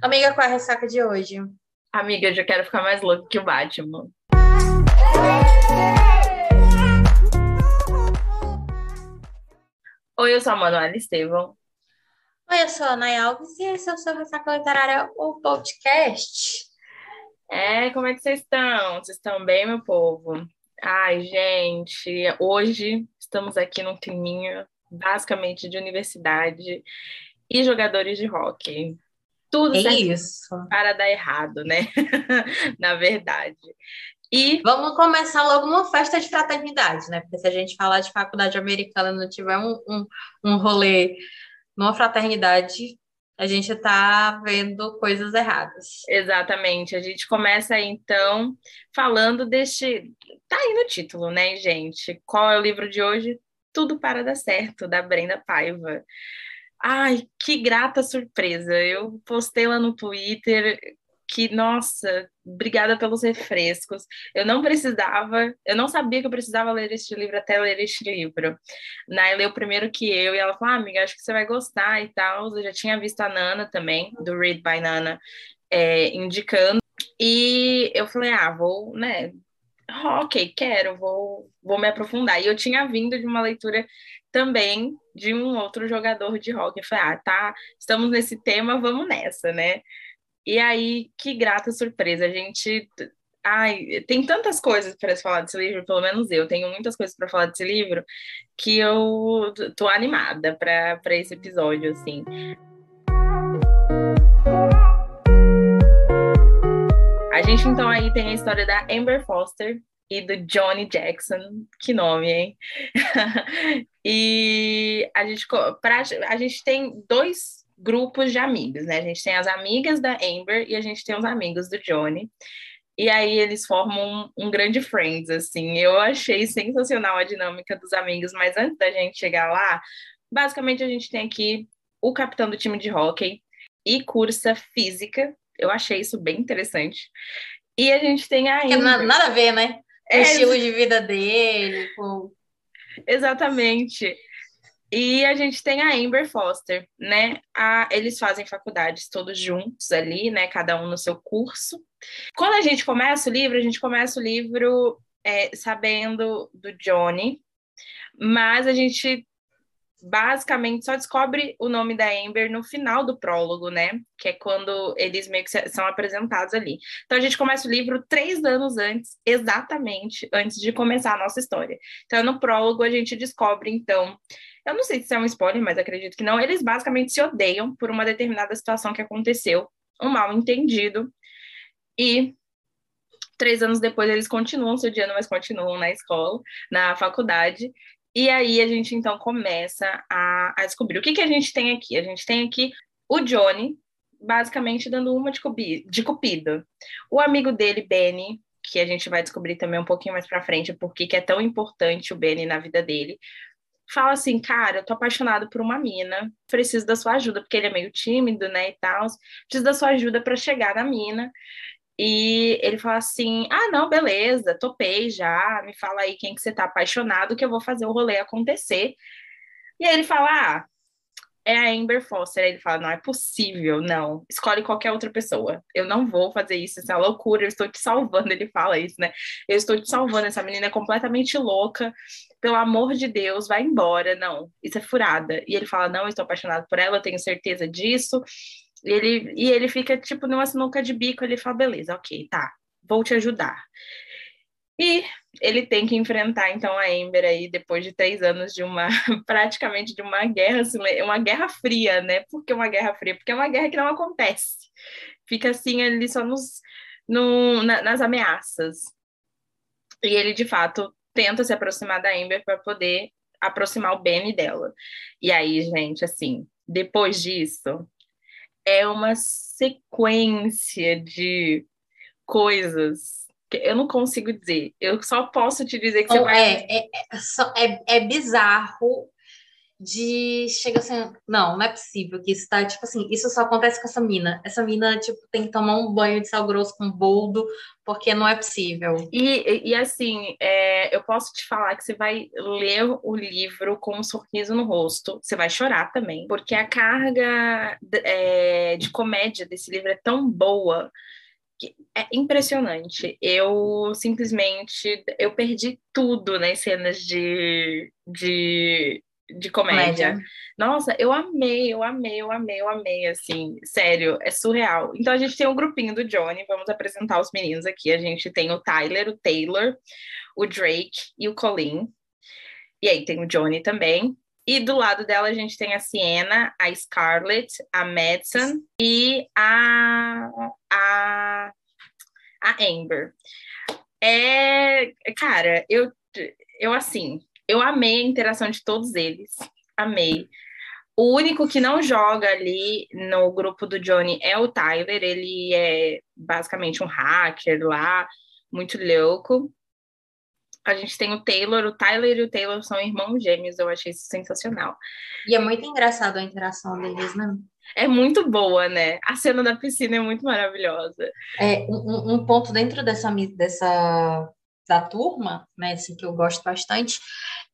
Amiga, qual é a ressaca de hoje? Amiga, eu já quero ficar mais louco que o Batman. Oi, eu sou a Manuela Estevão. Oi, eu sou a Ana Alves e esse é o seu Ressaca Literária, o podcast. É, como é que vocês estão? Vocês estão bem, meu povo? Ai, gente, hoje estamos aqui num climinha basicamente de universidade e jogadores de hockey. Tudo É isso. para dar errado, né? Na verdade. E Vamos começar logo numa festa de fraternidade, né? Porque se a gente falar de faculdade americana e não tiver um, um, um rolê numa fraternidade, a gente tá vendo coisas erradas. Exatamente. A gente começa então falando deste. Tá aí no título, né, gente? Qual é o livro de hoje? Tudo para dar certo, da Brenda Paiva. Ai, que grata surpresa! Eu postei lá no Twitter que, nossa, obrigada pelos refrescos. Eu não precisava, eu não sabia que eu precisava ler este livro até ler este livro. Nay leu primeiro que eu e ela falou: ah, amiga, acho que você vai gostar e tal. Eu já tinha visto a Nana também, do Read by Nana, é, indicando. E eu falei: ah, vou, né? Ok, quero, vou, vou me aprofundar. E eu tinha vindo de uma leitura também de um outro jogador de hockey. Eu falei, ah, tá, estamos nesse tema, vamos nessa, né? E aí, que grata surpresa. A gente. Ai, tem tantas coisas para falar desse livro, pelo menos eu tenho muitas coisas para falar desse livro, que eu tô animada para esse episódio, assim. A gente então aí tem a história da Amber Foster e do Johnny Jackson, que nome, hein? e a gente, pra, a gente tem dois grupos de amigos, né? A gente tem as amigas da Amber e a gente tem os amigos do Johnny. E aí eles formam um, um grande friends, assim. Eu achei sensacional a dinâmica dos amigos, mas antes da gente chegar lá, basicamente a gente tem aqui o capitão do time de hockey e cursa física. Eu achei isso bem interessante. E a gente tem a Amber. na- nada a ver, né? O É, estilo de vida dele, com... Exatamente. E a gente tem a Amber Foster, né? A, eles fazem faculdades todos juntos ali, né? Cada um no seu curso. Quando a gente começa o livro, a gente começa o livro é, sabendo do Johnny, mas a gente basicamente só descobre o nome da Amber no final do prólogo, né? Que é quando eles meio que são apresentados ali. Então a gente começa o livro três anos antes, exatamente antes de começar a nossa história. Então no prólogo a gente descobre, então, eu não sei se é um spoiler, mas acredito que não. Eles basicamente se odeiam por uma determinada situação que aconteceu, um mal entendido, e três anos depois eles continuam se odiando, mas continuam na escola, na faculdade. E aí a gente então começa a, a descobrir o que, que a gente tem aqui. A gente tem aqui o Johnny, basicamente dando uma de, cubi, de cupido. O amigo dele, Benny, que a gente vai descobrir também um pouquinho mais pra frente porque que é tão importante o Benny na vida dele. Fala assim, cara, eu tô apaixonado por uma mina, preciso da sua ajuda, porque ele é meio tímido, né, e tal. Preciso da sua ajuda para chegar na mina. E ele fala assim: ah, não, beleza, topei já, me fala aí quem que você tá apaixonado, que eu vou fazer o rolê acontecer. E aí ele fala: ah, é a Amber Foster. Aí ele fala: não é possível, não, escolhe qualquer outra pessoa. Eu não vou fazer isso, isso é uma loucura, eu estou te salvando. Ele fala isso, né? Eu estou te salvando, essa menina é completamente louca. Pelo amor de Deus, vai embora. Não, isso é furada. E ele fala: não, eu estou apaixonado por ela, eu tenho certeza disso. Ele, e ele fica, tipo, numa sinuca de bico, ele fala, beleza, ok, tá, vou te ajudar. E ele tem que enfrentar, então, a Amber aí, depois de três anos de uma, praticamente de uma guerra, uma guerra fria, né? Por que uma guerra fria? Porque é uma guerra que não acontece. Fica assim, ali só nos, no, na, nas ameaças. E ele, de fato, tenta se aproximar da Amber para poder aproximar o Benny dela. E aí, gente, assim, depois disso, é uma sequência de coisas que eu não consigo dizer. Eu só posso te dizer que você Então, vai. é, é, é, é, é bizarro de chega assim, não, não é possível que isso tá, tipo assim, isso só acontece com essa mina. Essa mina, tipo, tem que tomar um banho de sal grosso com boldo, porque não é possível. E, e assim, é, eu posso te falar que você vai ler o livro com um sorriso no rosto, você vai chorar também, porque a carga é, de comédia desse livro é tão boa é impressionante. Eu simplesmente eu perdi tudo nas cenas de, de de comédia. comédia. Nossa, eu amei, eu amei, eu amei, eu amei, assim, sério, é surreal. Então a gente tem um grupinho do Johnny, vamos apresentar os meninos aqui. A gente tem o Tyler, o Taylor, o Drake e o Colin. E aí tem o Johnny também. E do lado dela a gente tem a Sienna, a Scarlett, a Madison e a, a, a Amber. É, cara, eu, eu assim, eu amei a interação de todos eles. Amei. O único que não joga ali no grupo do Johnny é o Tyler. Ele é basicamente um hacker lá, muito louco. A gente tem o Taylor, o Tyler e o Taylor são irmãos gêmeos, eu achei isso sensacional. E é muito engraçado a interação deles, né? É muito boa, né? A cena da piscina é muito maravilhosa. É, um, um ponto dentro dessa, dessa da turma, né, assim, que eu gosto bastante,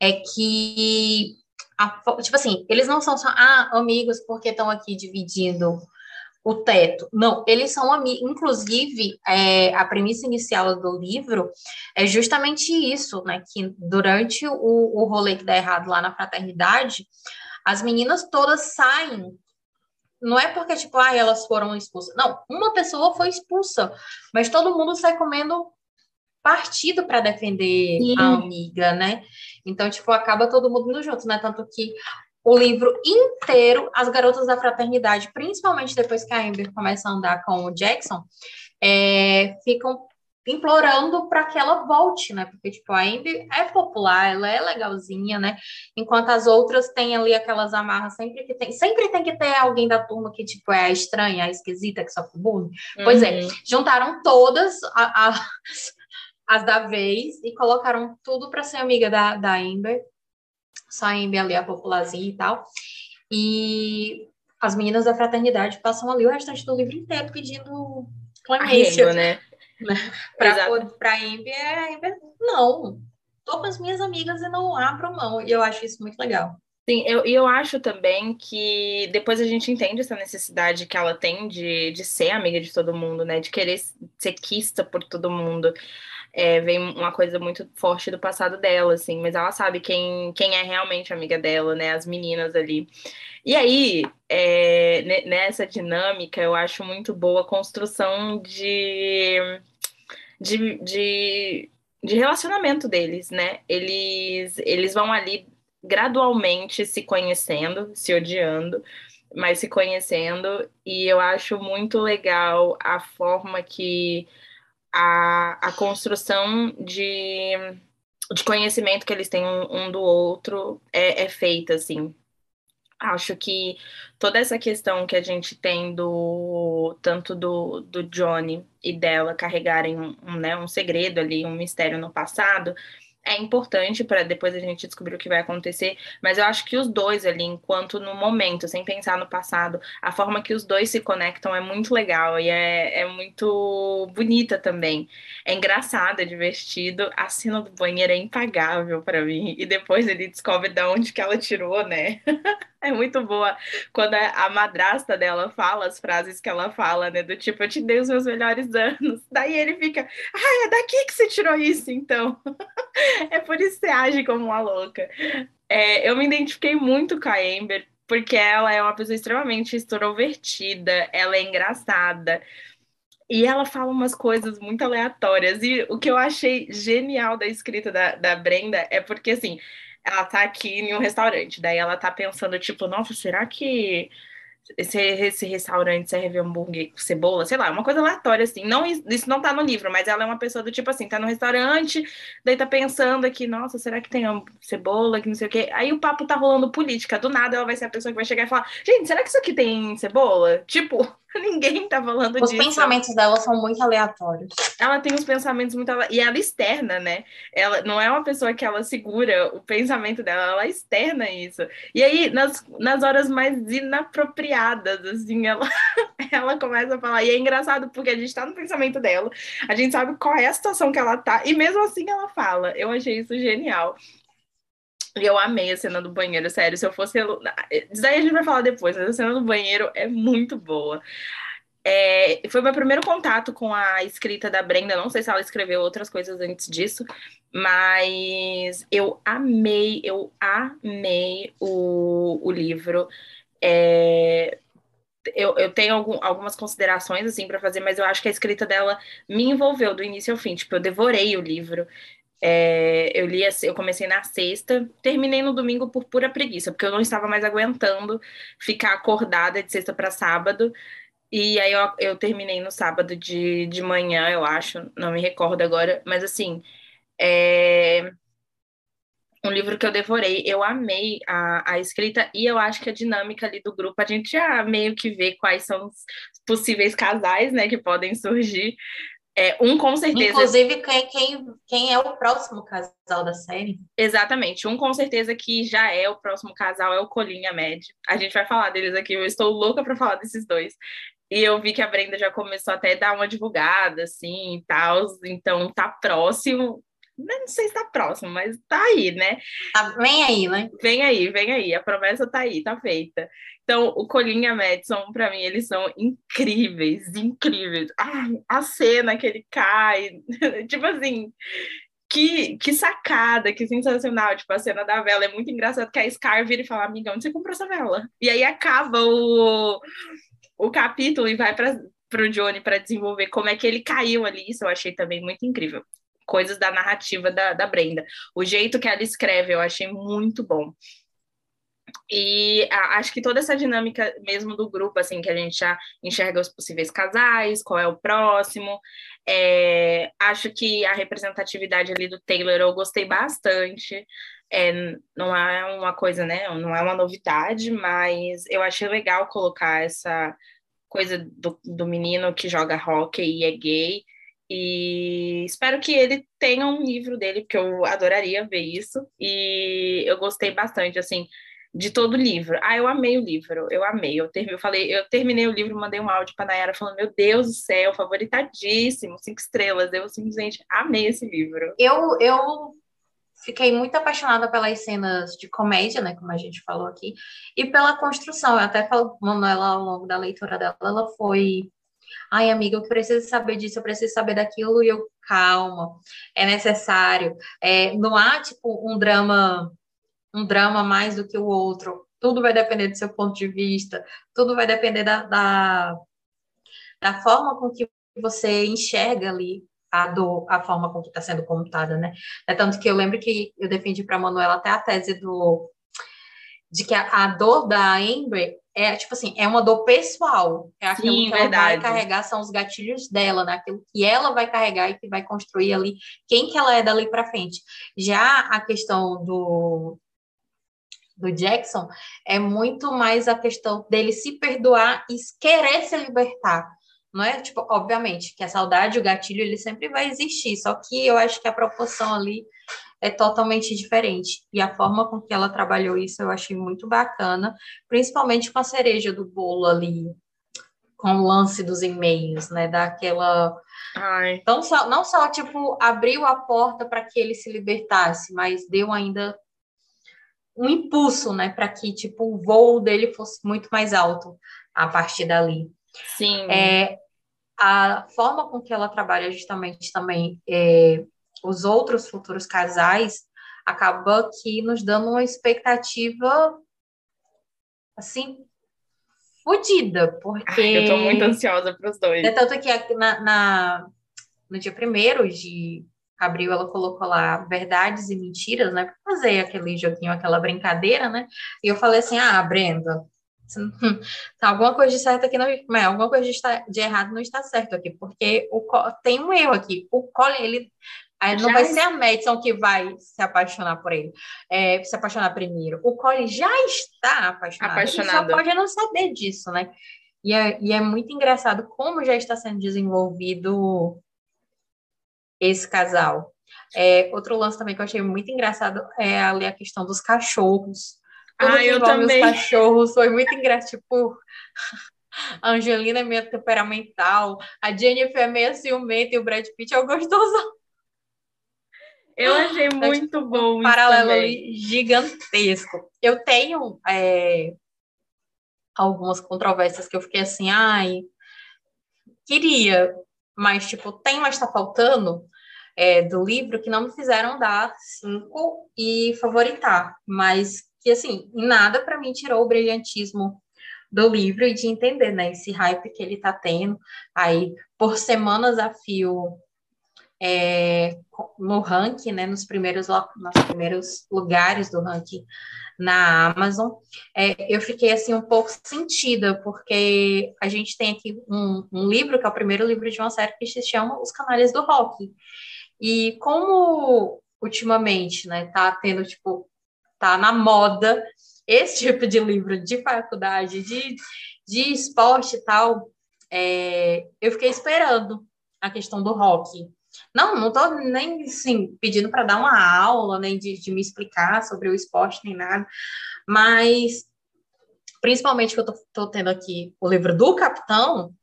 é que, a, tipo assim, eles não são só, ah, amigos porque estão aqui dividindo o teto. Não, eles são amigos. Inclusive, é, a premissa inicial do livro é justamente isso, né? Que durante o, o rolê que dá errado lá na fraternidade, as meninas todas saem. Não é porque, tipo, ah, elas foram expulsas. Não, uma pessoa foi expulsa, mas todo mundo sai comendo partido para defender Sim. a amiga, né? Então, tipo, acaba todo mundo indo junto, né? Tanto que o livro inteiro, as garotas da fraternidade, principalmente depois que a Amber começa a andar com o Jackson, é, ficam implorando para que ela volte, né? Porque, tipo, a Amber é popular, ela é legalzinha, né? Enquanto as outras têm ali aquelas amarras, sempre que tem, sempre tem que ter alguém da turma que, tipo, é a estranha, a esquisita, que sofre bullying. Uhum. Pois é, uhum. juntaram todas a, a, as da vez e colocaram tudo para ser amiga da, da Amber. Só a Amber ali, a popularzinha e tal. E as meninas da fraternidade passam ali o restante do livro inteiro pedindo clemência. né? né? Para Amber, a Amber, não, tô com as minhas amigas e não abro mão. E eu acho isso muito legal. Sim, eu, eu acho também que depois a gente entende essa necessidade que ela tem de, de ser amiga de todo mundo, né? De querer ser quista por todo mundo é, vem uma coisa muito forte do passado dela, assim, mas ela sabe quem, quem é realmente amiga dela, né? As meninas ali. E aí, é, nessa dinâmica, eu acho muito boa a construção de, de, de, de relacionamento deles, né? Eles, eles vão ali gradualmente se conhecendo, se odiando, mas se conhecendo, e eu acho muito legal a forma que a, a construção de, de conhecimento que eles têm um, um do outro é, é feita, assim. Acho que toda essa questão que a gente tem do tanto do, do Johnny e dela carregarem um, um, né, um segredo ali, um mistério no passado, é importante para depois a gente descobrir o que vai acontecer, mas eu acho que os dois ali, enquanto no momento, sem pensar no passado, a forma que os dois se conectam é muito legal e é, é muito bonita também. É engraçada, é divertido. A cena do banheiro é impagável para mim. E depois ele descobre de onde que ela tirou, né? É muito boa quando a madrasta dela fala as frases que ela fala, né? Do tipo, eu te dei os meus melhores anos. Daí ele fica, ai, é daqui que você tirou isso, então. é por isso que você age como uma louca. É, eu me identifiquei muito com a Amber, porque ela é uma pessoa extremamente extrovertida, ela é engraçada. E ela fala umas coisas muito aleatórias. E o que eu achei genial da escrita da, da Brenda é porque, assim, ela tá aqui em um restaurante, daí ela tá pensando, tipo, nossa, será que esse, esse restaurante serve hambúrguer com cebola? Sei lá, uma coisa aleatória, assim. Não, isso não tá no livro, mas ela é uma pessoa do tipo assim, tá no restaurante, daí tá pensando aqui, nossa, será que tem cebola, que não sei o quê. Aí o papo tá rolando política, do nada ela vai ser a pessoa que vai chegar e falar, gente, será que isso aqui tem cebola? Tipo, ninguém tá falando Os disso. Os pensamentos dela são muito aleatórios. Ela tem uns pensamentos muito. E ela externa, né? Ela não é uma pessoa que ela segura o pensamento dela, ela externa isso. E aí, nas, nas horas mais inapropriadas, assim, ela, ela começa a falar. E é engraçado porque a gente tá no pensamento dela, a gente sabe qual é a situação que ela tá, e mesmo assim ela fala. Eu achei isso genial. E eu amei a cena do banheiro, sério. Se eu fosse. Isso daí a gente vai falar depois, mas a cena do banheiro é muito boa. É, foi meu primeiro contato com a escrita da Brenda. Não sei se ela escreveu outras coisas antes disso, mas eu amei, eu amei o, o livro. É, eu, eu tenho algum, algumas considerações assim para fazer, mas eu acho que a escrita dela me envolveu do início ao fim. Tipo, eu devorei o livro. É, eu li, eu comecei na sexta, terminei no domingo por pura preguiça, porque eu não estava mais aguentando ficar acordada de sexta para sábado. E aí eu, eu terminei no sábado de, de manhã, eu acho, não me recordo agora, mas assim, é um livro que eu devorei, eu amei a, a escrita e eu acho que a dinâmica ali do grupo, a gente já meio que vê quais são os possíveis casais, né, que podem surgir, é, um com certeza. Inclusive, quem, quem, quem é o próximo casal da série? Exatamente. Um com certeza que já é o próximo casal é o Colinha Med. A gente vai falar deles aqui. Eu estou louca para falar desses dois. E eu vi que a Brenda já começou até a dar uma divulgada, assim, e tal. Então, tá próximo. Não sei se tá próximo, mas tá aí, né? Tá, vem aí, né? Vem aí, vem aí. A promessa tá aí, tá feita. Então, o Colinha Madison, para mim, eles são incríveis, incríveis. Ah, a cena que ele cai, tipo assim, que, que sacada, que sensacional. Tipo, a cena da vela é muito engraçado que a Scar vira e fala, amiga, onde você comprou essa vela? E aí acaba o, o capítulo e vai para o Johnny para desenvolver como é que ele caiu ali. Isso eu achei também muito incrível. Coisas da narrativa da, da Brenda. O jeito que ela escreve eu achei muito bom. E acho que toda essa dinâmica mesmo do grupo, assim, que a gente já enxerga os possíveis casais, qual é o próximo. É, acho que a representatividade ali do Taylor eu gostei bastante. É, não é uma coisa, né? Não é uma novidade, mas eu achei legal colocar essa coisa do, do menino que joga hockey e é gay. E espero que ele tenha um livro dele, porque eu adoraria ver isso. E eu gostei bastante, assim de todo o livro. Ah, eu amei o livro, eu amei. Eu, ter, eu falei, eu terminei o livro, mandei um áudio para Nayara falando: Meu Deus do céu, favoritadíssimo, cinco estrelas. Eu simplesmente amei esse livro. Eu, eu fiquei muito apaixonada pelas cenas de comédia, né, como a gente falou aqui, e pela construção. Eu até falo, Manuela, ao longo da leitura dela, ela foi. Ai, amiga, eu preciso saber disso, eu preciso saber daquilo, e eu, calma, é necessário. É, não há, tipo, um drama um drama mais do que o outro. Tudo vai depender do seu ponto de vista, tudo vai depender da, da, da forma com que você enxerga ali a dor, a forma com que está sendo contada, né? É tanto que eu lembro que eu defendi para a Manuela até a tese do de que a, a, dor da Amber é tipo assim, é uma dor pessoal, é aquilo Sim, que ela vai carregar são os gatilhos dela, né? Aquilo que ela vai carregar e que vai construir ali quem que ela é dali para frente. Já a questão do do Jackson é muito mais a questão dele se perdoar e querer se libertar. Não é tipo, obviamente, que a saudade, o gatilho, ele sempre vai existir, só que eu acho que a proporção ali é totalmente diferente. E a forma com que ela trabalhou isso eu achei muito bacana, principalmente com a cereja do bolo ali, com o lance dos e-mails, né? Daquela. Ai. Não só, não só, tipo, abriu a porta para que ele se libertasse, mas deu ainda um impulso, né, para que tipo o voo dele fosse muito mais alto a partir dali. Sim. É, a forma com que ela trabalha justamente também é, os outros futuros casais acaba que nos dando uma expectativa assim fodida, porque eu tô muito ansiosa para os dois. É tanto que na, na no dia primeiro de abril, ela colocou lá verdades e mentiras, né? Para fazer aquele joguinho, aquela brincadeira, né? E eu falei assim: ah, Brenda, tá alguma coisa de certo aqui não, mas alguma coisa de, de, errado não está certo aqui, porque o, tem um erro aqui. O Colin, ele Aí não já vai ser a Madison que vai se apaixonar por ele, é, se apaixonar primeiro. O Colin já está apaixonado. apaixonado. Ele só pode não saber disso, né? E é, e é muito engraçado como já está sendo desenvolvido esse casal. É, outro lance também que eu achei muito engraçado é ali a questão dos cachorros. Tudo ah, eu também. Os cachorros foi muito engraçado. Tipo, a Angelina é meio temperamental, a Jennifer é meio ciumenta e o Brad Pitt é o gostoso. Eu achei então, muito tipo, bom. Um paralelo ali gigantesco. Eu tenho é, algumas controvérsias que eu fiquei assim, ai, queria, mas tipo, tem, mas está faltando é, do livro que não me fizeram dar cinco e favoritar, mas que assim, nada para mim tirou o brilhantismo do livro e de entender, né, esse hype que ele está tendo aí por semanas a fio é, no ranking, né, nos primeiros, nos primeiros lugares do ranking na Amazon, é, eu fiquei assim um pouco sentida, porque a gente tem aqui um, um, livro, que é o primeiro livro de uma série que se chama Os Canalhas do Rock. E como ultimamente, né, tá tendo, tipo, tá na moda esse tipo de livro de faculdade, de, de esporte e tal, é, eu fiquei esperando a questão do rock. Não, não estou nem assim, pedindo para dar uma aula, nem de, de, me explicar sobre o esporte, nem nada, mas principalmente que eu estou tendo aqui o livro do Capitão,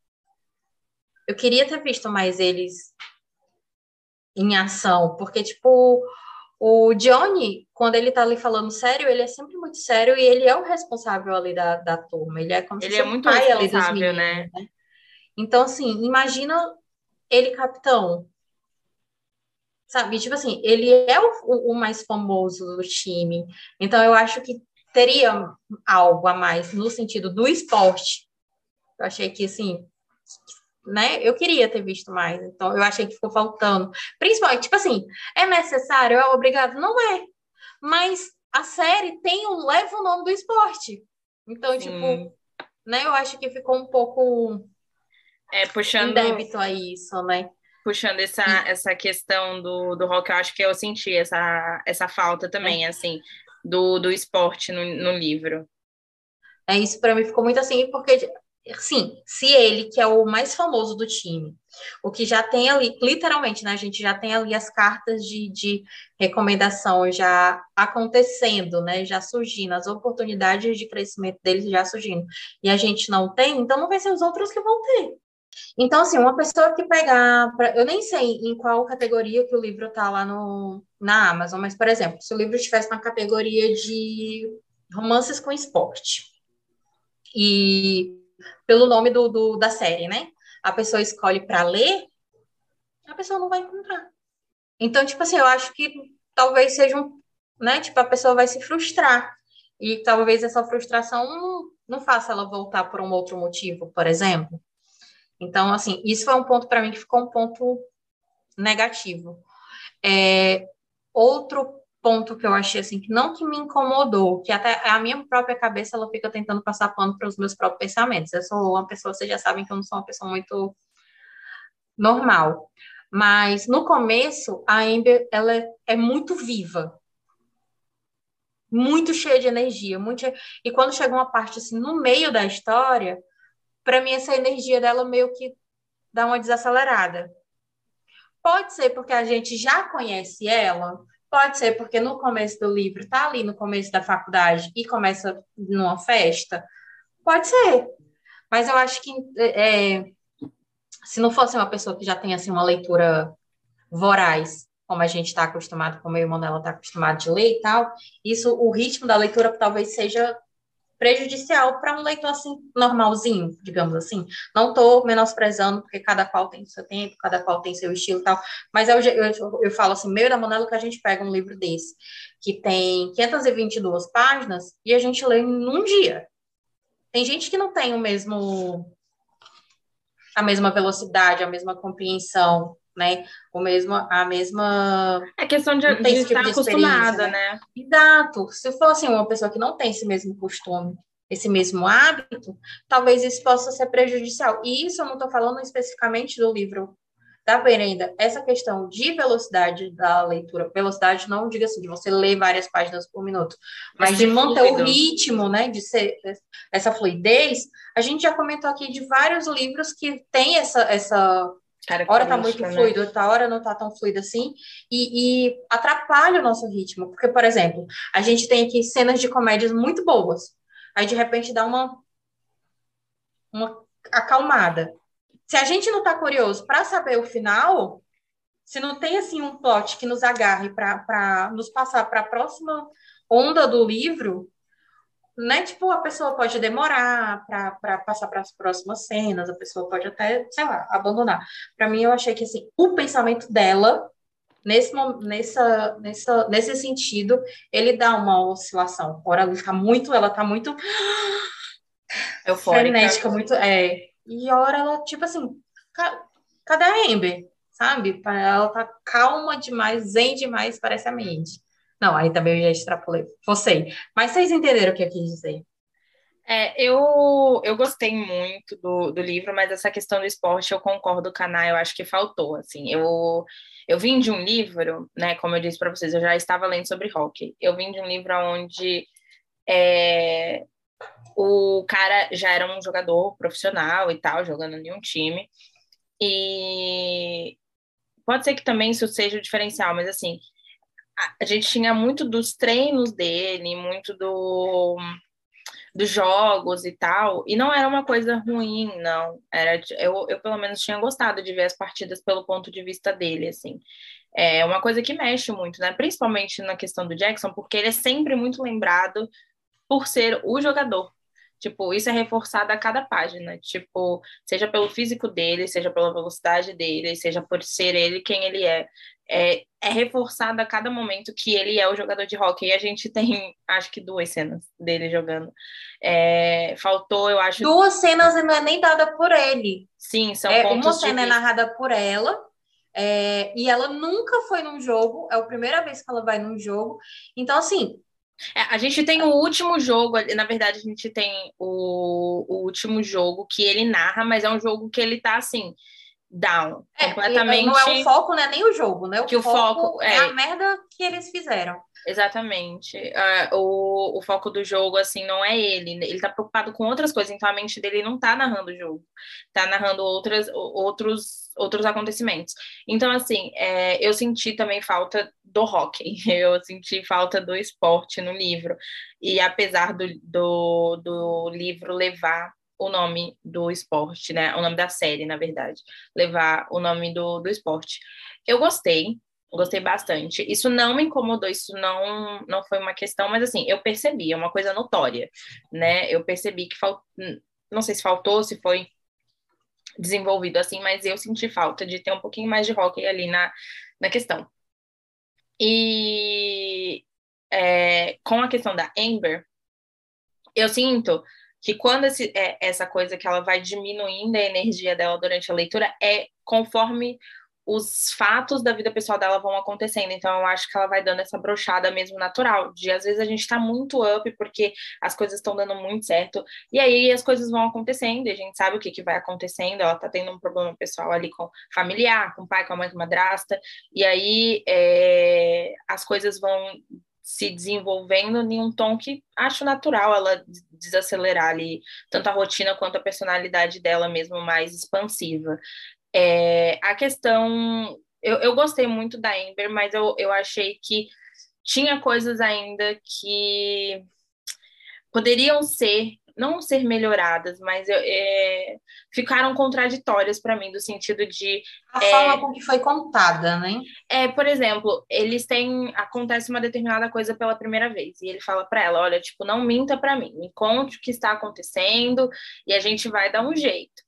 eu queria ter visto mais eles em ação, porque, tipo, o Johnny, quando ele tá ali falando sério, ele é sempre muito sério e ele é o responsável ali da, da turma. Ele é como ele se é muito pai ali dos meninos, né? né? Então, assim, imagina ele capitão sabe? Tipo assim, ele é o, o, mais famoso do time. Então, eu acho que teria algo a mais no sentido do esporte. Eu achei que, assim, né? Eu queria ter visto mais. Então, eu achei que ficou faltando. Principalmente, tipo assim, é necessário? É obrigado? Não é. Mas a série tem um, leva o nome do esporte. Então, Sim. tipo, né? Eu acho que ficou um pouco... É, puxando... débito a isso, né? puxando essa, essa questão do, do rock, eu acho que eu senti essa, essa falta também, é. assim, do, do esporte no, no livro. É, isso para mim ficou muito assim, porque, sim, se ele, que é o mais famoso do time, o que já tem ali, literalmente, né, a gente já tem ali as cartas de, de recomendação já acontecendo, né, já surgindo, as oportunidades de crescimento deles já surgindo, e a gente não tem, então não vai ser os outros que vão ter. Então, assim, uma pessoa que pegar. Pra, eu nem sei em qual categoria que o livro está lá no, na Amazon, mas, por exemplo, se o livro estivesse na categoria de romances com esporte, e pelo nome do, do da série, né? A pessoa escolhe para ler, a pessoa não vai encontrar. Então, tipo assim, eu acho que talvez seja um. Né? Tipo, a pessoa vai se frustrar. E talvez essa frustração não, não faça ela voltar por um outro motivo, por exemplo. Então, assim, isso foi um ponto para mim que ficou um ponto negativo. É, outro ponto que eu achei assim que não que me incomodou, que até a minha própria cabeça ela fica tentando passar pano para os meus próprios pensamentos. Eu sou uma pessoa, vocês já sabem que eu não sou uma pessoa muito normal. Mas no começo a Amber ela é, muito viva. Muito cheia de energia, muito e quando chega uma parte assim no meio da história, para mim essa energia dela meio que dá uma desacelerada. Pode ser porque a gente já conhece ela, pode ser porque no começo do livro tá ali no começo da faculdade e começa numa festa, pode ser. Mas eu acho que é, se não fosse uma pessoa que já tem assim uma leitura voraz, como a gente está acostumado, como o irmão dela está acostumado de ler e tal, isso, o ritmo da leitura talvez seja prejudicial para um leitor assim normalzinho, digamos assim. Não estou menosprezando, porque cada qual tem seu tempo, cada qual tem seu estilo e tal, mas eu, eu, eu falo assim, meio da Monelo que a gente pega um livro desse, que tem 522 páginas, e a gente lê num dia. Tem gente que não tem o mesmo a mesma velocidade, a mesma compreensão né? O mesmo, a mesma. É questão de, de tipo estar de acostumada, né? né? Exato. Se fosse uma pessoa que não tem esse mesmo costume, esse mesmo hábito, talvez isso possa ser prejudicial. E isso eu não estou falando especificamente do livro está vendo ainda essa questão de velocidade da leitura, velocidade não diga assim, de você ler várias páginas por minuto, mas de manter fluido. o ritmo, né, de ser essa fluidez, a gente já comentou aqui de vários livros que tem essa, essa hora tá muito né? fluido, outra hora não tá tão fluido assim, e, e, atrapalha o nosso ritmo. Porque, por exemplo, a gente tem aqui cenas de comédias muito boas. Aí, de repente, dá uma, uma acalmada. Se a gente não tá curioso para saber o final, se não tem, assim, um plot que nos agarre para nos passar para a próxima onda do livro, né? Tipo, a pessoa pode demorar para passar para as próximas cenas, a pessoa pode até, sei lá, abandonar. Para mim, eu achei que assim, o pensamento dela nesse nessa, nessa nesse sentido, ele dá uma oscilação. Ora, ela tá muito, ela tá muito eufórica, frenética, muito é. E ora ela tipo assim, cadê a Amber? Sabe? Ela tá calma demais, zen demais, parece a mente. Não, aí também eu já extrapolei. Você. Mas vocês entenderam o que eu quis dizer. É, eu, eu gostei muito do, do livro, mas essa questão do esporte eu concordo com a Ana, eu acho que faltou, assim, eu, eu vim de um livro, né, como eu disse para vocês, eu já estava lendo sobre hockey, eu vim de um livro onde é, o cara já era um jogador profissional e tal, jogando em um time, e pode ser que também isso seja o diferencial, mas assim, a gente tinha muito dos treinos dele, muito do dos jogos e tal, e não era uma coisa ruim, não. Era eu, eu pelo menos tinha gostado de ver as partidas pelo ponto de vista dele, assim. É uma coisa que mexe muito, né? Principalmente na questão do Jackson, porque ele é sempre muito lembrado por ser o jogador. Tipo, isso é reforçado a cada página, tipo, seja pelo físico dele, seja pela velocidade dele, seja por ser ele quem ele é. É, é reforçado a cada momento que ele é o jogador de hockey. E a gente tem, acho que duas cenas dele jogando. É, faltou, eu acho. Duas cenas e não é nem dada por ele. Sim, são é, Uma cena é narrada por ela. É, e ela nunca foi num jogo, é a primeira vez que ela vai num jogo. Então, assim, é, a gente tem o último jogo, na verdade, a gente tem o, o, último jogo que ele narra, mas é um jogo que ele tá assim, down. É, completamente. Não é o foco, né? Nem o jogo, né? O que foco o foco é... é a merda que eles fizeram. Exatamente. Uh, o, o foco do jogo, assim, não é ele. Ele tá preocupado com outras coisas, então a mente dele não tá narrando o jogo. Tá narrando outras, outros, outros acontecimentos. Então, assim, é, eu senti também falta do hockey. Eu senti falta do esporte no livro. E apesar do, do, do livro levar o nome do esporte, né? O nome da série, na verdade. Levar o nome do, do esporte. Eu gostei, gostei bastante. Isso não me incomodou, isso não, não foi uma questão, mas assim, eu percebi, é uma coisa notória, né? Eu percebi que faltou, não sei se faltou, se foi desenvolvido assim, mas eu senti falta de ter um pouquinho mais de hockey ali na, na questão. E é, com a questão da Amber, eu sinto que quando esse, é, essa coisa que ela vai diminuindo a energia dela durante a leitura é conforme os fatos da vida pessoal dela vão acontecendo. Então, eu acho que ela vai dando essa brochada mesmo natural. De às vezes a gente tá muito up porque as coisas estão dando muito certo. E aí as coisas vão acontecendo e a gente sabe o que, que vai acontecendo. Ela tá tendo um problema pessoal ali com familiar, com pai, com a mãe, com a madrasta. E aí é, as coisas vão se desenvolvendo em um tom que acho natural ela desacelerar ali, tanto a rotina quanto a personalidade dela mesmo mais expansiva. É, a questão. Eu, eu gostei muito da Ember, mas eu, eu achei que tinha coisas ainda que poderiam ser, não ser melhoradas, mas é, ficaram contraditórias para mim, do sentido de. A é, forma com que foi contada, né? É, por exemplo, eles têm. Acontece uma determinada coisa pela primeira vez, e ele fala para ela: olha, tipo, não minta para mim, me conte o que está acontecendo e a gente vai dar um jeito.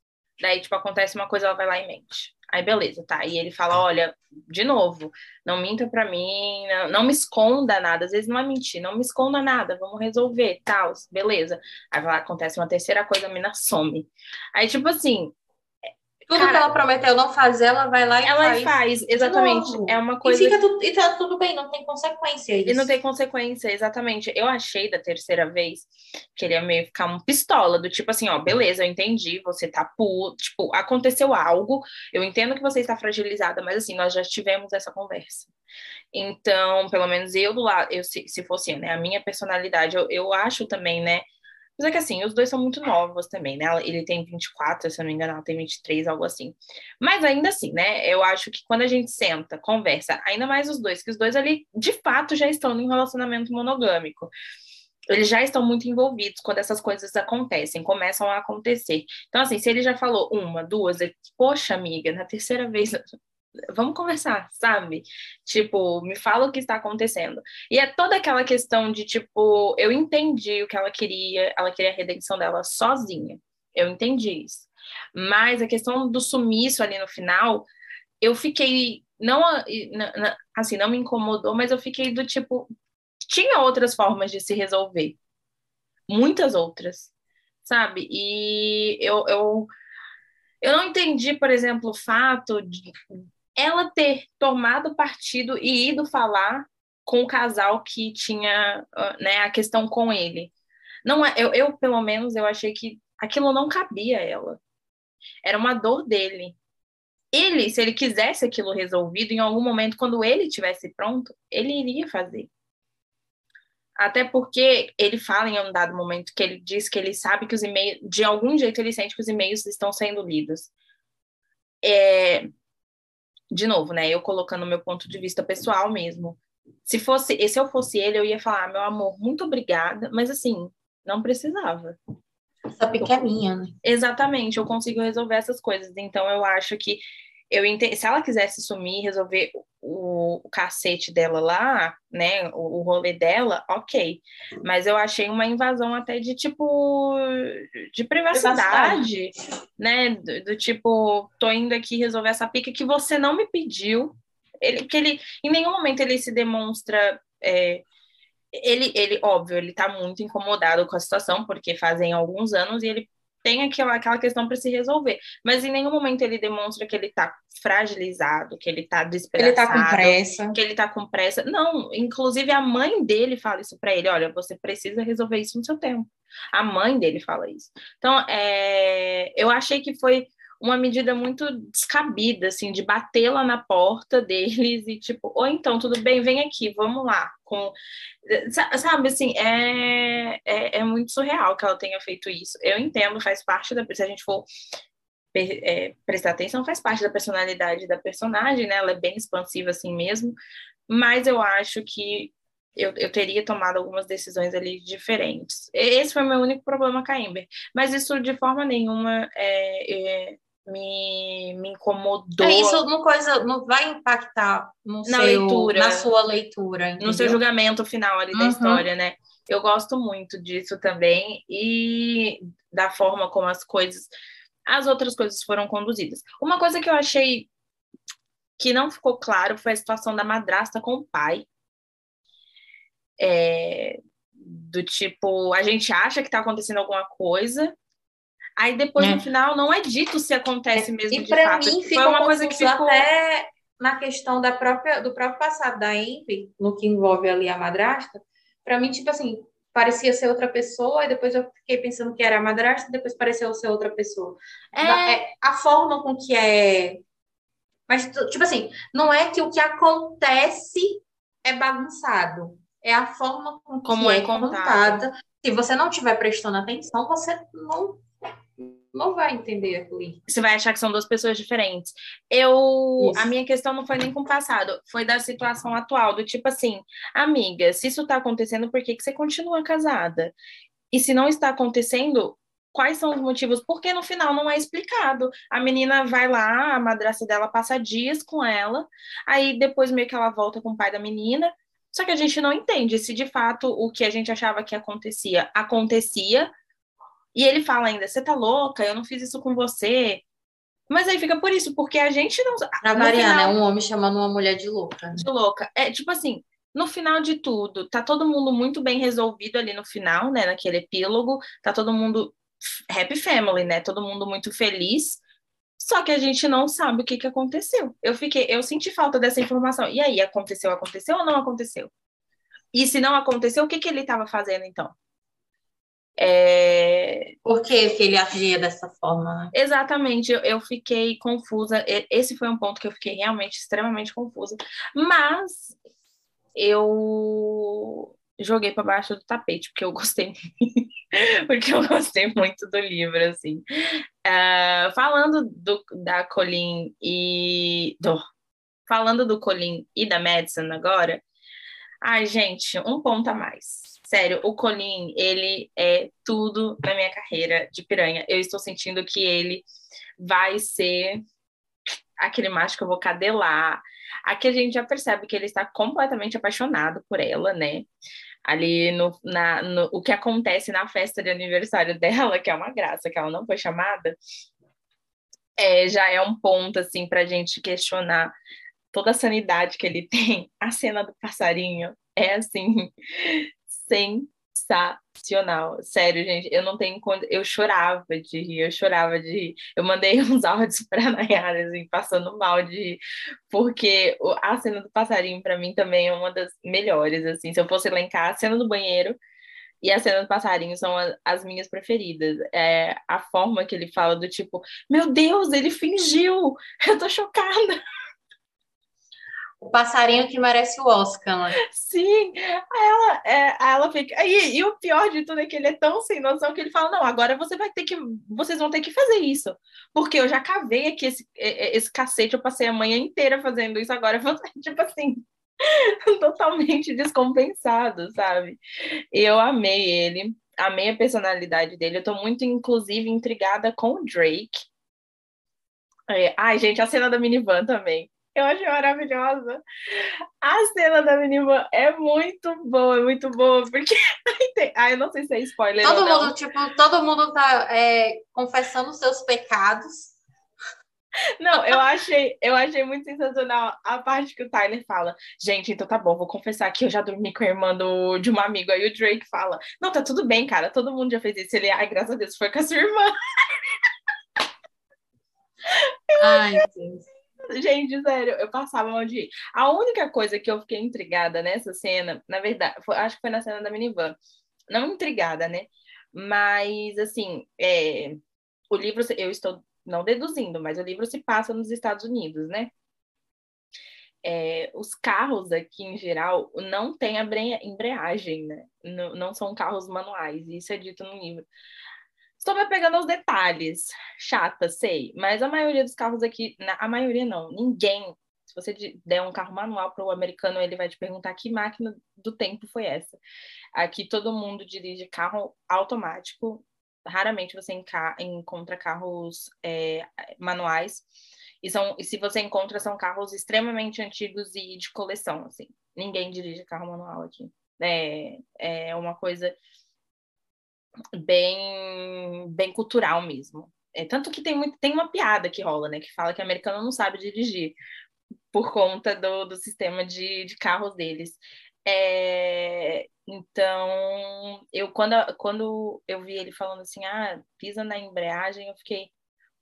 Daí, tipo, acontece uma coisa, ela vai lá e mente. Aí, beleza, tá. E ele fala: olha, de novo, não minta pra mim, não, não, me esconda nada. Às vezes não é mentir, não me esconda nada, vamos resolver, tal, beleza. Aí lá, acontece uma terceira coisa, a mina some. Aí, tipo assim, Tudo Cara, que ela prometeu não fazer, ela vai lá e ela faz. Ela faz, exatamente. É uma coisa. E, fica tudo, e tá tudo bem, não tem consequência. Isso. E não tem consequência, exatamente. Eu achei da terceira vez que ele ia meio ficar um pistola, do tipo assim, ó, beleza, eu entendi, você tá puto, tipo, aconteceu algo, eu entendo que você está fragilizada, mas assim, nós já tivemos essa conversa. Então, pelo menos eu do lado, eu, se, se fosse né, a minha personalidade, eu, eu acho também, né? Mas é que assim, os dois são muito novos também, né? Ele tem 24, se eu não me engano, ela tem 23, algo assim. Mas ainda assim, né? Eu acho que quando a gente senta, conversa, ainda mais os dois, que os dois ali de fato já estão em um relacionamento monogâmico. Eles já estão muito envolvidos quando essas coisas acontecem, começam a acontecer. Então, assim, se ele já falou uma, duas, ele, poxa, amiga, na terceira vez vamos conversar, sabe? Tipo, me fala o que está acontecendo. E é toda aquela questão de, tipo, eu entendi o que ela queria, ela queria a redenção dela sozinha. Eu entendi isso. Mas a questão do sumiço ali no final, eu fiquei, não, assim, não me incomodou, mas eu fiquei do tipo, tinha outras formas de se resolver. Muitas outras, sabe? E eu, eu eu não entendi, por exemplo, o fato de, ela ter tomado partido e ido falar com o casal que tinha ah, né, a questão com ele. Não é, eu, eu, pelo menos, eu achei que aquilo não cabia a ela. Era uma dor dele. Ele, se ele quisesse aquilo resolvido, em algum momento, quando ele tivesse pronto, ele iria fazer. Até porque ele fala em um dado momento que ele diz que ele sabe que os e-mails, de algum jeito, ele sente que os e-mails estão sendo lidos. É, de novo, né? Eu colocando meu ponto de vista pessoal mesmo. Se fosse, se eu fosse ele, eu ia falar, meu amor, muito obrigada, mas assim, não precisava. Essa pique é minha, né? Exatamente, eu consigo resolver essas coisas. Então eu acho que eu se ela quisesse sumir, resolver o, o cacete dela lá, né, o, o, rolê dela, ok. Mas eu achei uma invasão até de tipo de privacidade, privacidade. né, do, do, tipo, tô indo aqui resolver essa pica que você não me pediu. Ele, que ele, em nenhum momento ele se demonstra é, ele, ele, óbvio, ele tá muito incomodado com a situação, porque fazem alguns anos e ele tem aquela, aquela questão para se resolver. Mas em nenhum momento ele demonstra que ele está fragilizado, que ele está desesperado. Ele está com pressa. Que ele está com pressa. Não, inclusive a mãe dele fala isso para ele: olha, você precisa resolver isso no seu tempo. A mãe dele fala isso. Então, é, eu achei que foi uma medida muito descabida, assim, de bater lá na porta deles e tipo, ou então, tudo bem, vem aqui, vamos lá. Com... Sabe, assim, é, é, é muito surreal que ela tenha feito isso. Eu entendo, faz parte da... Se a gente for é, prestar atenção, faz parte da personalidade da personagem, né? Ela é bem expansiva assim mesmo, mas eu acho que eu, eu teria tomado algumas decisões ali diferentes. Esse foi meu único problema com a Amber. Mas isso de forma nenhuma é, é, me, me incomodou. É, isso não, coisa, não vai impactar no na, seu, leitura, na sua leitura. Entendeu? No seu julgamento final ali uhum. da história, né? Eu gosto muito disso também e da forma como as coisas, as outras coisas foram conduzidas. Uma coisa que eu achei que não ficou claro foi a situação da madrasta com o pai. É, do tipo, a gente acha que está acontecendo alguma coisa, Aí depois, é. no final, não é dito se acontece é, mesmo e de fato. Mim, Foi uma coisa que ficou... até na questão da própria, do próprio passado da Amy, no que envolve ali a madrasta, para mim, tipo assim, parecia ser outra pessoa, e depois eu fiquei pensando que era a madrasta, e depois pareceu ser outra pessoa. É... é a forma com que é... Mas, tipo assim, não é que o que acontece é bagunçado, é a forma com que Como é, é contada. Se você não estiver prestando atenção, você não não vai entender aquilo. Você vai achar que são duas pessoas diferentes. Eu, isso. a minha questão não foi nem com o passado, foi da situação atual, do tipo assim, amiga, se isso tá acontecendo, por que, que você continua casada? E se não está acontecendo, quais são os motivos? Porque no final não é explicado. A menina vai lá, a madraça dela passa dias com ela, aí depois meio que ela volta com o pai da menina. Só que a gente não entende se de fato o que a gente achava que acontecia acontecia e ele fala ainda: você tá louca, eu não fiz isso com você. Mas aí fica por isso, porque a gente não. Pra variar, né? Um homem chamando uma mulher de louca. Né? De louca. É tipo assim, no final de tudo, tá todo mundo muito bem resolvido ali no final, né? Naquele epílogo, tá todo mundo happy family, né? Todo mundo muito feliz. Só que a gente não sabe o que, que aconteceu. Eu fiquei, eu senti falta dessa informação. E aí, aconteceu, aconteceu ou não aconteceu? E se não aconteceu, o que, que ele estava fazendo então? É... Por que, que ele agia dessa forma? Né? Exatamente, eu, eu, fiquei confusa. Esse foi um ponto que eu fiquei realmente extremamente confusa. Mas eu joguei para baixo do tapete, porque eu gostei porque eu gostei muito do livro, assim. Uh, falando do, da Colin e do, falando do Colin e da Madison agora, ai, gente, um ponto a mais. Sério, o Colin, ele é tudo na minha carreira de piranha. Eu estou sentindo que ele vai ser aquele macho que eu vou cadelar. Aqui a gente já percebe que ele está completamente apaixonado por ela, né? Ali no, na, no o que acontece na festa de aniversário dela, que é uma graça, que ela não foi chamada, é, já é um ponto assim para a gente questionar toda a sanidade que ele tem. A cena do passarinho é assim sensacional. Sério, gente, eu não tenho eu chorava de rir, eu chorava de rir. Eu mandei uns áudios para Nayara assim, passando mal de rir, porque a cena do passarinho para mim também é uma das melhores assim. Se eu fosse elencar a cena do banheiro e a cena do passarinho são as minhas preferidas. É a forma que ele fala do tipo, meu Deus, ele fingiu. Eu tô chocada o passarinho que merece o Oscar, né? Sim, ela, é, ela fica. E, e, o pior de tudo é que ele é tão sem noção que ele fala: não, agora você vai ter que. Vocês vão ter que fazer isso. Porque eu já cavei aqui esse, esse cacete, eu passei a manhã inteira fazendo isso, agora você, tipo assim, totalmente descompensado, sabe? Eu amei ele, amei a personalidade dele. Eu tô muito, inclusive, intrigada com o Drake. É, ai, gente, a cena da minivan também. Eu achei maravilhosa. A cena da minivan é muito boa, é muito boa, porque. ah, eu não sei se é spoiler. Todo mundo, não. tipo, todo mundo tá é, confessando seus pecados. Não, eu achei, eu achei muito sensacional a parte que o Tyler fala. Gente, então tá bom, vou confessar que eu já dormi com a irmã do, de uma amiga. Aí o Drake fala: Não, tá tudo bem, cara, todo mundo já fez isso. Ele, ai, graças a Deus, foi com a sua irmã. Ai, Deus. Gente, sério, eu passava mal de A única coisa que eu fiquei intrigada nessa cena, na verdade, foi, acho que foi na cena da minivan. Não intrigada, né? Mas, assim, é, o livro, eu estou não deduzindo, mas o livro se passa nos Estados Unidos, né? É, os carros aqui em geral não têm embreagem, né? Não, não são carros manuais, isso é dito no livro. Estou me pegando aos detalhes. Chata, sei. Mas a maioria dos carros aqui, a maioria não, ninguém. Se você der um carro manual para o americano, ele vai te perguntar que máquina do tempo foi essa. Aqui todo mundo dirige carro automático. Raramente você encontra carros é, manuais. E, são, e se você encontra, são carros extremamente antigos e de coleção, assim. Ninguém dirige carro manual aqui. É, é uma coisa bem, bem cultural mesmo. É, tanto que tem, muito, tem uma piada que rola, né? Que fala que americano não sabe dirigir por conta do, do sistema de, de carros deles. É, então, eu quando, quando eu vi ele falando assim, ah, pisa na embreagem, eu fiquei,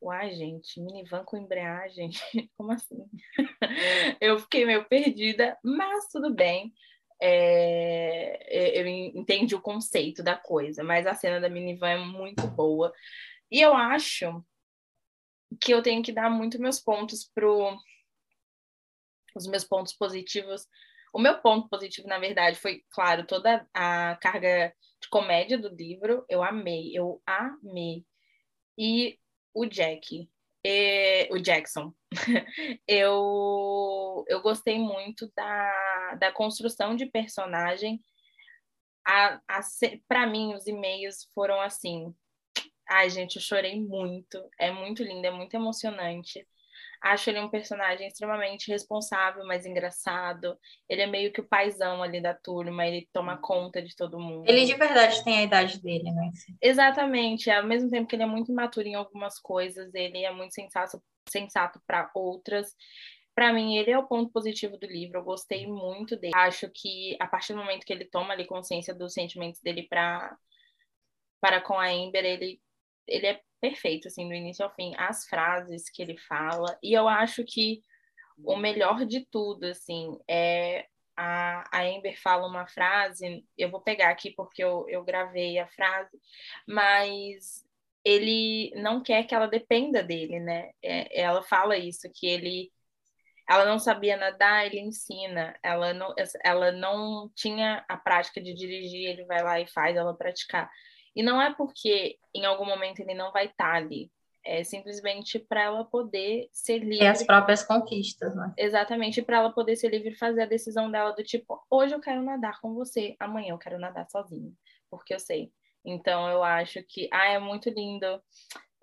uai, gente, minivan com embreagem, como assim? eu fiquei meio perdida, mas tudo bem é, eu entendi o conceito da coisa, mas a cena da minivan é muito boa. E eu acho que eu tenho que dar muito meus pontos pro os meus pontos positivos. O meu ponto positivo, na verdade, foi, claro, toda a carga de comédia do livro. Eu amei, eu amei. E o Jack, e, o Jackson. eu, eu gostei muito da, da construção de personagem. Para mim, os e-mails foram assim. Ai, gente, eu chorei muito. É muito lindo, é muito emocionante. Acho ele um personagem extremamente responsável, mas engraçado. Ele é meio que o paizão ali da turma, ele toma conta de todo mundo. Ele de verdade tem a idade dele, né? Exatamente. Ao mesmo tempo que ele é muito imaturo em algumas coisas, ele é muito sensato, sensato para outras. Para mim, ele é o ponto positivo do livro. Eu gostei muito dele. Acho que a partir do momento que ele toma ali consciência dos sentimentos dele para para com a Amber, ele ele é perfeito, assim, do início ao fim, as frases que ele fala. E eu acho que o melhor de tudo, assim, é a, a Amber fala uma frase, eu vou pegar aqui porque eu, eu gravei a frase, mas ele não quer que ela dependa dele, né? É, ela fala isso, que ele ela não sabia nadar, ele ensina. Ela não, ela não tinha a prática de dirigir, ele vai lá e faz ela praticar. E não é porque em algum momento ele não vai estar ali. É simplesmente para ela poder ser livre. E as próprias conquistas, né? Exatamente, para ela poder ser livre e fazer a decisão dela do tipo, hoje eu quero nadar com você, amanhã eu quero nadar sozinha, porque eu sei. Então eu acho que, ah, é muito lindo.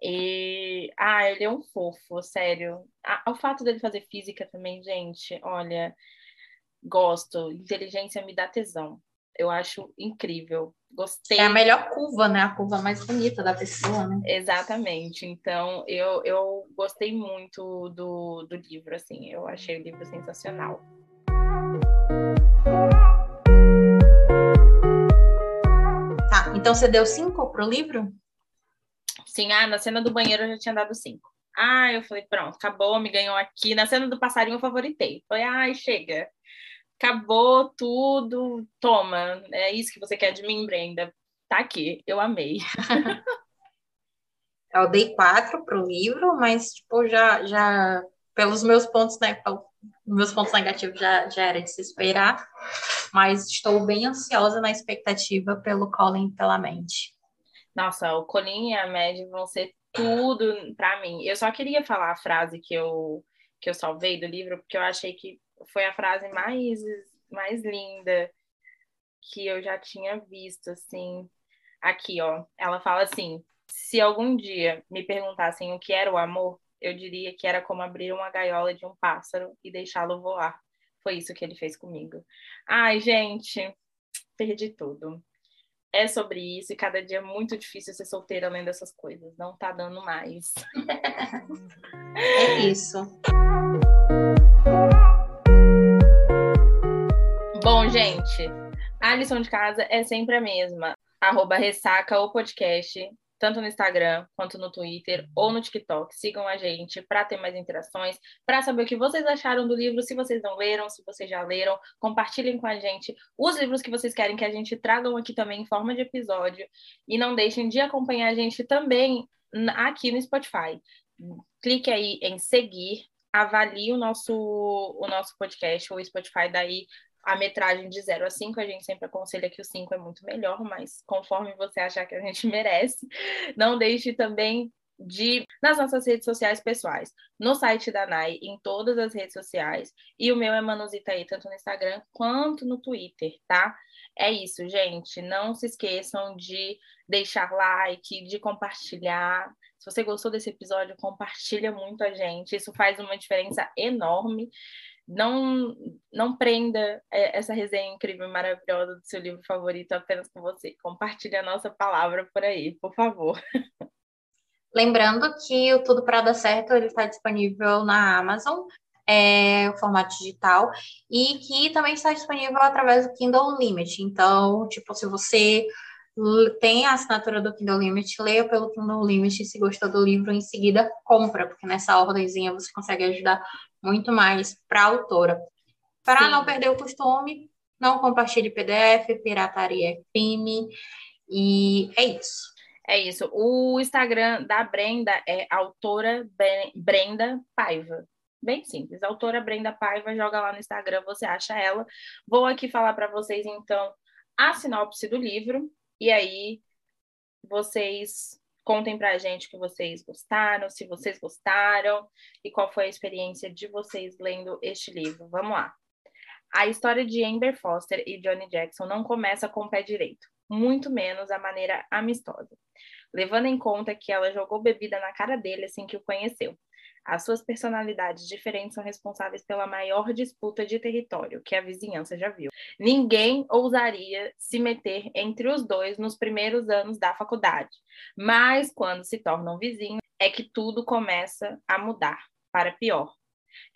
E, ah, ele é um fofo, sério. Ah, o fato dele fazer física também, gente, olha, gosto. Inteligência me dá tesão. Eu acho incrível. Gostei. É a melhor curva, né? A curva mais bonita da pessoa, né? Exatamente. Então, eu, eu gostei muito do, do livro, assim. Eu achei o livro sensacional. Tá, então você deu cinco pro livro? Sim, ah, na cena do banheiro eu já tinha dado cinco. Ah, eu falei, pronto, acabou, me ganhou aqui. Na cena do passarinho eu favoritei. Falei, ai, chega acabou tudo, toma, é isso que você quer de mim, Brenda. Tá aqui, eu amei. eu dei quatro pro livro, mas, tipo, já, já pelos meus pontos, né, meus pontos negativos já, já era de se esperar, mas estou bem ansiosa na expectativa pelo Colin pela mente. Nossa, o Colin e a Mad vão ser tudo para mim. Eu só queria falar a frase que eu que eu salvei do livro, porque eu achei que foi a frase mais, mais linda que eu já tinha visto, assim. Aqui, ó. Ela fala assim: se algum dia me perguntassem o que era o amor, eu diria que era como abrir uma gaiola de um pássaro e deixá-lo voar. Foi isso que ele fez comigo. Ai, gente, perdi tudo. É sobre isso e cada dia é muito difícil ser solteira lendo essas coisas. Não tá dando mais. é isso. Bom, gente, a lição de casa é sempre a mesma. Arroba ressaca o podcast, tanto no Instagram quanto no Twitter ou no TikTok. Sigam a gente para ter mais interações, para saber o que vocês acharam do livro, se vocês não leram, se vocês já leram. Compartilhem com a gente os livros que vocês querem que a gente tragam aqui também em forma de episódio. E não deixem de acompanhar a gente também aqui no Spotify. Clique aí em seguir avalie o nosso, o nosso podcast, o Spotify daí a metragem de 0 a 5, a gente sempre aconselha que o 5 é muito melhor, mas conforme você achar que a gente merece, não deixe também de nas nossas redes sociais pessoais, no site da NAI, em todas as redes sociais, e o meu é Manuzita aí, tanto no Instagram quanto no Twitter, tá? É isso, gente. Não se esqueçam de deixar like, de compartilhar. Se você gostou desse episódio, compartilha muito a gente. Isso faz uma diferença enorme não não prenda é, essa resenha incrível e maravilhosa do seu livro favorito apenas com você. Compartilhe a nossa palavra por aí, por favor. Lembrando que o Tudo para Dar Certo ele está disponível na Amazon, é, o formato digital, e que também está disponível através do Kindle Limit. Então, tipo, se você tem a assinatura do Kindle Limit, leia pelo Kindle Limit, se gostou do livro, em seguida compra, porque nessa ordemzinha você consegue ajudar muito mais para a autora. Para Sim. não perder o costume, não compartilhe PDF, pirataria é crime, e é isso. É isso. O Instagram da Brenda é autora Brenda Paiva. Bem simples. Autora Brenda Paiva, joga lá no Instagram, você acha ela. Vou aqui falar para vocês, então, a sinopse do livro. E aí, vocês Contem para a gente o que vocês gostaram, se vocês gostaram e qual foi a experiência de vocês lendo este livro. Vamos lá. A história de Amber Foster e Johnny Jackson não começa com o pé direito, muito menos a maneira amistosa, levando em conta que ela jogou bebida na cara dele assim que o conheceu. As suas personalidades diferentes são responsáveis pela maior disputa de território que a vizinhança já viu. Ninguém ousaria se meter entre os dois nos primeiros anos da faculdade, mas quando se tornam vizinhos, é que tudo começa a mudar para pior.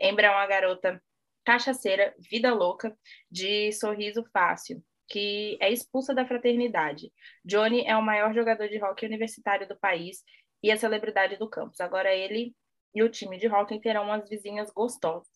Embra é uma garota cachaceira, vida louca, de sorriso fácil, que é expulsa da fraternidade. Johnny é o maior jogador de hockey universitário do país e a celebridade do campus. Agora ele e o time de hockey terão umas vizinhas gostosas.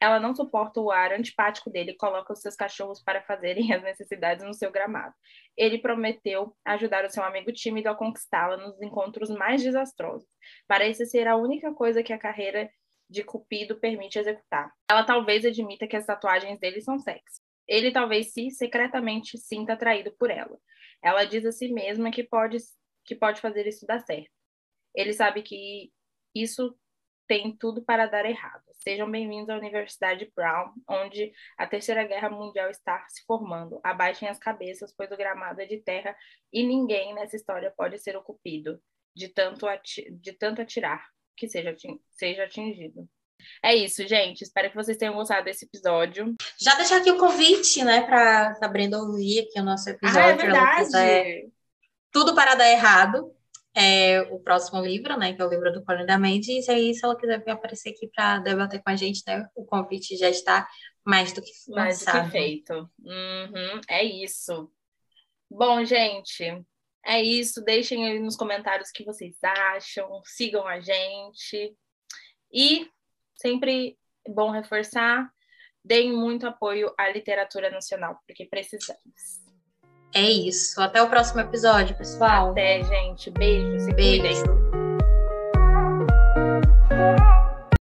Ela não suporta o ar antipático dele e coloca os seus cachorros para fazerem as necessidades no seu gramado. Ele prometeu ajudar o seu amigo tímido a conquistá-la nos encontros mais desastrosos. Parece ser a única coisa que a carreira de Cupido permite executar. Ela talvez admita que as tatuagens dele são sexy. Ele talvez se secretamente sinta atraído por ela. Ela diz a si mesma que pode, que pode fazer isso dar certo. Ele sabe que isso tem tudo para dar errado. Sejam bem-vindos à Universidade Brown, onde a Terceira Guerra Mundial está se formando. Abaixem as cabeças, pois o gramado é de terra e ninguém nessa história pode ser o cupido de tanto, de tanto atirar que seja, seja atingido. É isso, gente. Espero que vocês tenham gostado desse episódio. Já deixar aqui o convite, né, para Sabrina ouvir aqui o nosso episódio. Ah, é verdade. Tudo para dar errado. É o próximo livro, né, que é o livro do Colin da Mendes. E aí, se ela quiser vir aparecer aqui para debater com a gente, né, o convite já está mais do que mais do que feito. Uhum, é isso. Bom, gente, é isso. Deixem aí nos comentários o que vocês acham. Sigam a gente. E sempre bom reforçar, deem muito apoio à literatura nacional, porque precisamos. É isso. Até o próximo episódio, pessoal. Até, gente. Beijos. Beijos. Beijo.